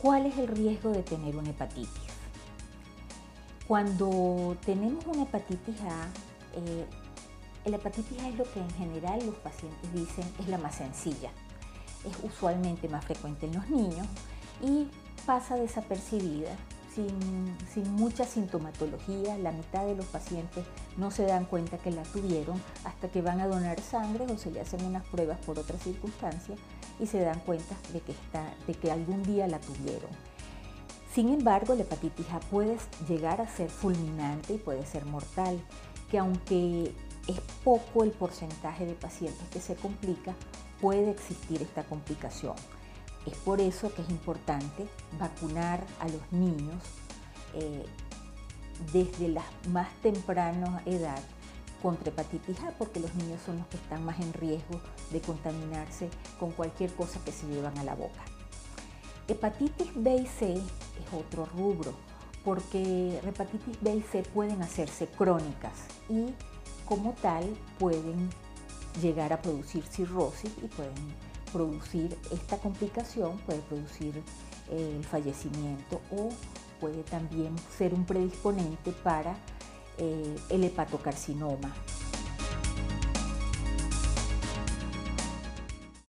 ¿Cuál es el riesgo de tener una hepatitis? Cuando tenemos una hepatitis A, eh, la hepatitis A es lo que en general los pacientes dicen es la más sencilla. Es usualmente más frecuente en los niños y pasa desapercibida sin, mucha sintomatología. La mitad de los pacientes no se dan cuenta que la tuvieron hasta que van a donar sangre o se le hacen unas pruebas por otras circunstancias y se dan cuenta de que, de que algún día la tuvieron. Sin embargo, la hepatitis A puede llegar a ser fulminante y puede ser mortal, que aunque es poco el porcentaje de pacientes que se complica, puede existir esta complicación. Es por eso que es importante vacunar a los niños eh, desde la más temprana edad contra hepatitis A, porque los niños son los que están más en riesgo de contaminarse con cualquier cosa que se llevan a la boca. Hepatitis B y C es otro rubro, porque hepatitis B y C pueden hacerse crónicas y como tal pueden llegar a producir cirrosis y pueden producir esta complicación, puede producir eh, el fallecimiento o puede también ser un predisponente para eh, el hepatocarcinoma,